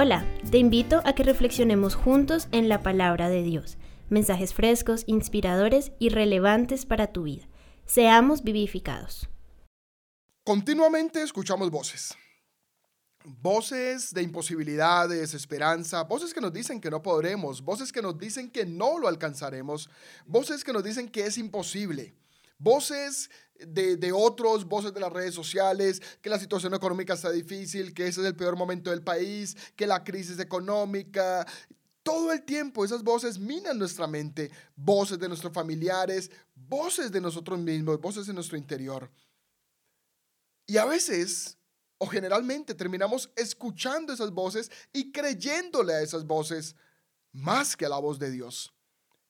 Hola, te invito a que reflexionemos juntos en la palabra de Dios, mensajes frescos, inspiradores y relevantes para tu vida. Seamos vivificados. Continuamente escuchamos voces. Voces de imposibilidad, de desesperanza, voces que nos dicen que no podremos, voces que nos dicen que no lo alcanzaremos, voces que nos dicen que es imposible, voces de, otros, voces de las redes sociales, que la situación económica está difícil, que ese es el peor momento del país, que la crisis económica. Todo el tiempo esas voces minan nuestra mente, voces de nuestros familiares, voces de nosotros mismos, voces de nuestro interior. Y a veces, o generalmente, terminamos escuchando esas voces y creyéndole a esas voces más que a la voz de Dios.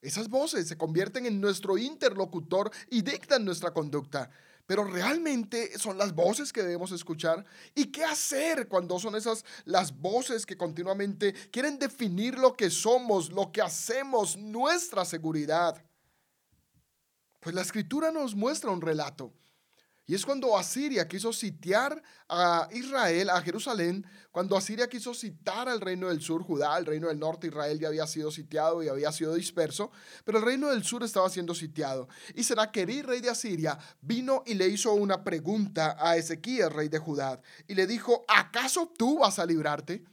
Esas voces se convierten en nuestro interlocutor y dictan nuestra conducta. Pero realmente son las voces que debemos escuchar. ¿Y qué hacer cuando son esas las voces que continuamente quieren definir lo que somos, lo que hacemos, nuestra seguridad? Pues la escritura nos muestra un relato y es cuando Asiria quiso sitiar a Israel, a Jerusalén, cuando Asiria quiso citar al reino del sur, Judá, el reino del norte, Israel ya había sido sitiado y había sido disperso, pero el reino del sur estaba siendo sitiado. Y Senaquerí, rey de Asiria, vino y le hizo una pregunta a Ezequías, rey de Judá, y le dijo, ¿acaso tú vas a librarte?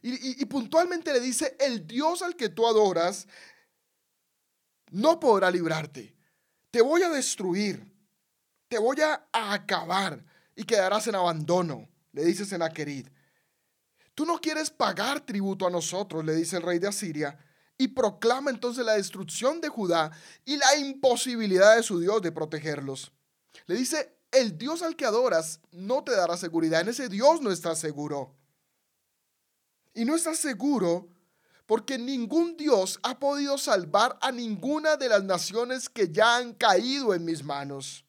Y, y puntualmente le dice, el Dios al que tú adoras no podrá librarte. Te voy a destruir te voy a acabar y quedarás en abandono, le dice Senaquerid. Tú no quieres pagar tributo a nosotros, le dice el rey de Asiria, y proclama entonces la destrucción de Judá y la imposibilidad de su Dios de protegerlos. Le dice, el Dios al que adoras no te dará seguridad, en ese Dios no estás seguro. Y no estás seguro porque ningún Dios ha podido salvar a ninguna de las naciones que ya han caído en mis manos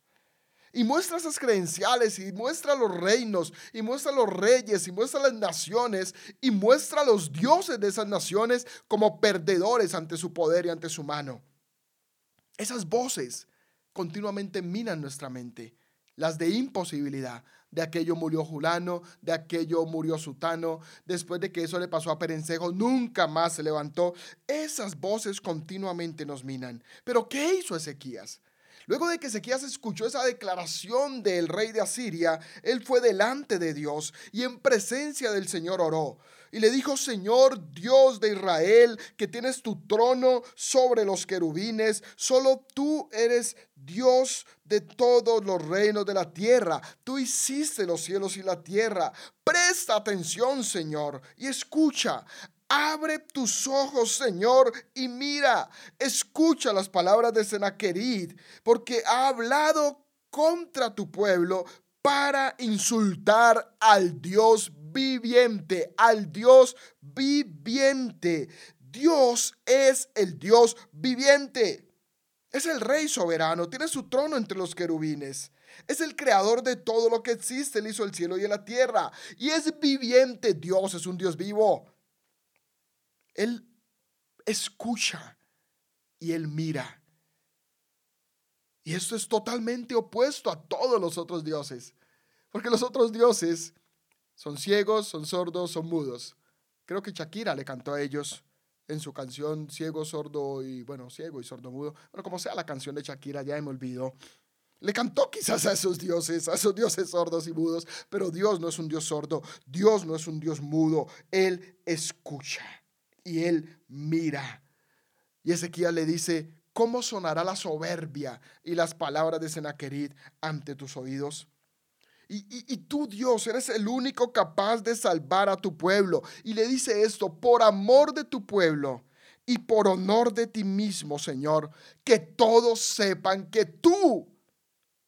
y muestra esas credenciales y muestra los reinos y muestra los reyes y muestra las naciones y muestra los dioses de esas naciones como perdedores ante su poder y ante su mano. Esas voces continuamente minan nuestra mente, las de imposibilidad. De aquello murió Julano, de aquello murió Sutano, después de que eso le pasó a Perencejo, nunca más se levantó. Esas voces continuamente nos minan. Pero ¿qué hizo Ezequías? Luego de que Ezequías escuchó esa declaración del rey de Asiria, él fue delante de Dios y en presencia del Señor oró. Y le dijo, Señor Dios de Israel, que tienes tu trono sobre los querubines, solo tú eres Dios de todos los reinos de la tierra. Tú hiciste los cielos y la tierra. Presta atención, Señor, y escucha. Abre tus ojos, Señor, y mira, escucha las palabras de Senaquerid, porque ha hablado contra tu pueblo para insultar al Dios viviente, al Dios viviente. Dios es el Dios viviente. Es el rey soberano, tiene su trono entre los querubines. Es el creador de todo lo que existe, él hizo el cielo y la tierra. Y es viviente, Dios es un Dios vivo. Él escucha y Él mira. Y esto es totalmente opuesto a todos los otros dioses. Porque los otros dioses son ciegos, son sordos, son mudos. Creo que Shakira le cantó a ellos en su canción Ciego, Sordo y, bueno, Ciego y Sordo Mudo. Pero como sea la canción de Shakira, ya me olvidó. Le cantó quizás a esos dioses, a esos dioses sordos y mudos, pero Dios no es un Dios sordo, Dios no es un Dios mudo, Él escucha y él mira. Y Ezequiel le dice, ¿cómo sonará la soberbia y las palabras de Senaquerid ante tus oídos? Y, y, tú, Dios, eres el único capaz de salvar a tu pueblo. Y le dice esto, por amor de tu pueblo y por honor de ti mismo, Señor, que todos sepan que tú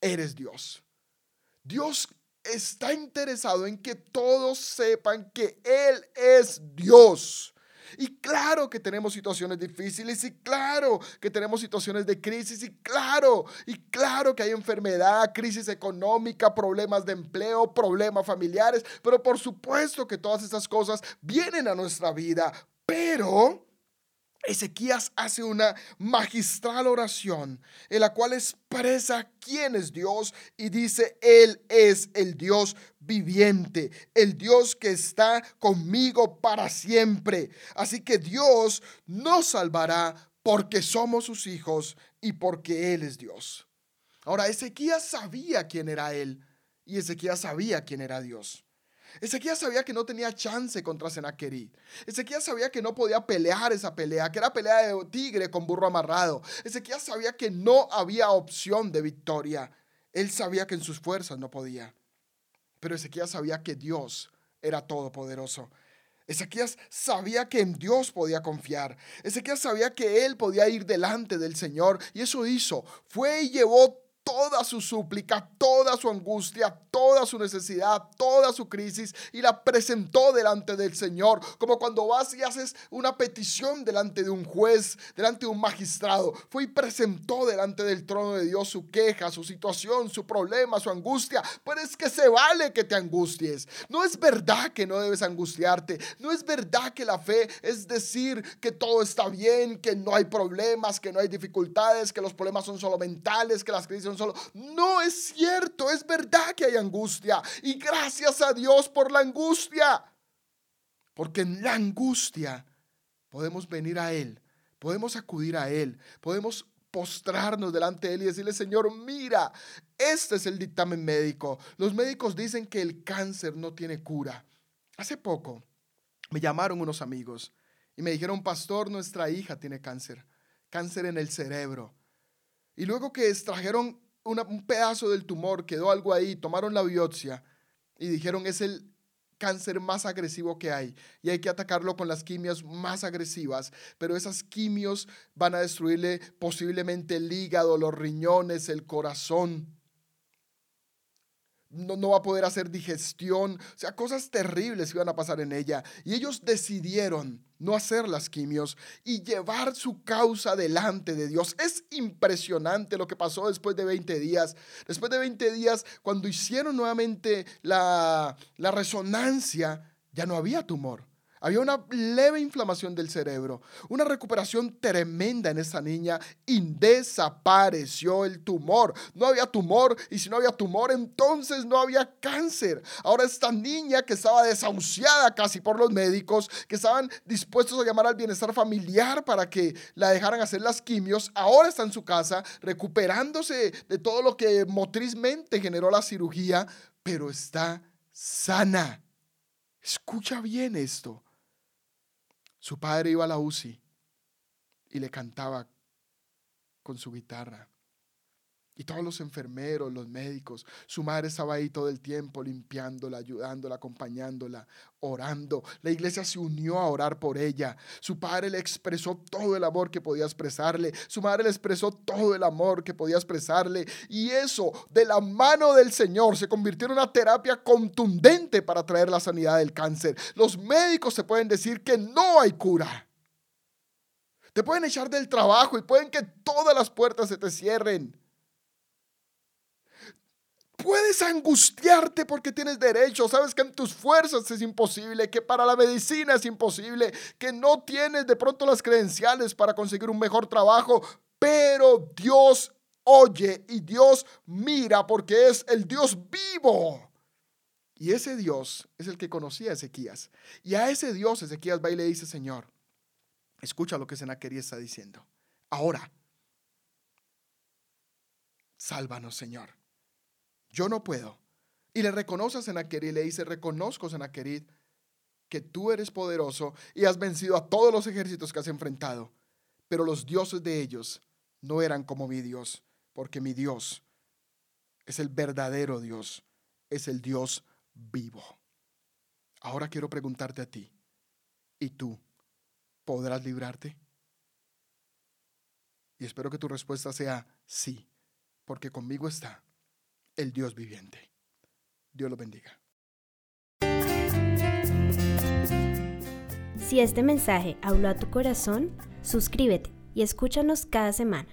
eres Dios. Dios está interesado en que todos sepan que Él es Dios. Y claro que tenemos situaciones difíciles y claro que tenemos situaciones de crisis y claro, y claro que hay enfermedad, crisis económica, problemas de empleo, problemas familiares, pero por supuesto que todas estas cosas vienen a nuestra vida, pero Ezequías hace una magistral oración en la cual expresa quién es Dios y dice, Él es el Dios viviente, el Dios que está conmigo para siempre. Así que Dios nos salvará porque somos sus hijos y porque Él es Dios. Ahora, Ezequías sabía quién era Él y Ezequías sabía quién era Dios. Ezequías sabía que no tenía chance contra Senaquerí. Ezequías sabía que no podía pelear esa pelea, que era pelea de tigre con burro amarrado. Ezequías sabía que no había opción de victoria. Él sabía que en sus fuerzas no podía. Pero Ezequías sabía que Dios era todopoderoso. Ezequías sabía que en Dios podía confiar. Ezequías sabía que él podía ir delante del Señor y eso hizo. Fue y llevó toda su súplica, toda su angustia, toda su necesidad, toda su crisis y la presentó delante del Señor, como cuando vas y haces una petición delante de un juez, delante de un magistrado. Fue y presentó delante del trono de Dios su queja, su situación, su problema, su angustia. Pero es que se vale que te angusties. No es verdad que no debes angustiarte. No es verdad que la fe es decir que todo está bien, que no hay problemas, que no hay dificultades, que los problemas son solo mentales, que las crisis solo. No es cierto, es verdad que hay angustia. Y gracias a Dios por la angustia. Porque en la angustia podemos venir a Él, podemos acudir a Él, podemos postrarnos delante de Él y decirle, Señor, mira, este es el dictamen médico. Los médicos dicen que el cáncer no tiene cura. Hace poco me llamaron unos amigos y me dijeron, pastor, nuestra hija tiene cáncer, cáncer en el cerebro. Y luego que extrajeron un pedazo del tumor, quedó algo ahí, tomaron la biopsia y dijeron es el cáncer más agresivo que hay y hay que atacarlo con las quimios más agresivas, pero esas quimios van a destruirle posiblemente el hígado, los riñones, el corazón no, va a poder hacer digestión, o sea, cosas terribles iban a pasar en ella. Y ellos decidieron no hacer las quimios y llevar su causa delante de Dios. Es impresionante lo que pasó después de 20 días. Después de 20 días, cuando hicieron nuevamente la, la resonancia, ya no había tumor. Había una leve inflamación del cerebro, una recuperación tremenda en esa niña y desapareció el tumor. No había tumor y si no había tumor, entonces no había cáncer. Ahora esta niña que estaba desahuciada casi por los médicos, que estaban dispuestos a llamar al bienestar familiar para que la dejaran hacer las quimios, ahora está en su casa recuperándose de todo lo que motrizmente generó la cirugía, pero está sana. Escucha bien esto. Su padre iba a la UCI y le cantaba con su guitarra. Y todos los enfermeros, los médicos, su madre estaba ahí todo el tiempo limpiándola, ayudándola, acompañándola, orando. La iglesia se unió a orar por ella. Su padre le expresó todo el amor que podía expresarle. Su madre le expresó todo el amor que podía expresarle. Y eso, de la mano del Señor, se convirtió en una terapia contundente para traer la sanidad del cáncer. Los médicos se pueden decir que no hay cura. Te pueden echar del trabajo y pueden que todas las puertas se te cierren. Puedes angustiarte porque tienes derecho, sabes que en tus fuerzas es imposible, que para la medicina es imposible, que no tienes de pronto las credenciales para conseguir un mejor trabajo, pero Dios oye y Dios mira porque es el Dios vivo. Y ese Dios es el que conocía a Ezequías. Y a ese Dios Ezequías va y le dice, Señor, escucha lo que Senaquería está diciendo. Ahora, sálvanos, Señor yo no puedo. Y le reconoce a Senaquerid le dice, reconozco, Senaquerid, que tú eres poderoso y has vencido a todos los ejércitos que has enfrentado. Pero los dioses de ellos no eran como mi Dios, porque mi Dios es el verdadero Dios, es el Dios vivo. Ahora quiero preguntarte a ti, ¿y tú podrás librarte? Y espero que tu respuesta sea sí, porque conmigo está el Dios viviente. Dios lo bendiga. Si este mensaje habló a tu corazón, suscríbete y escúchanos cada semana.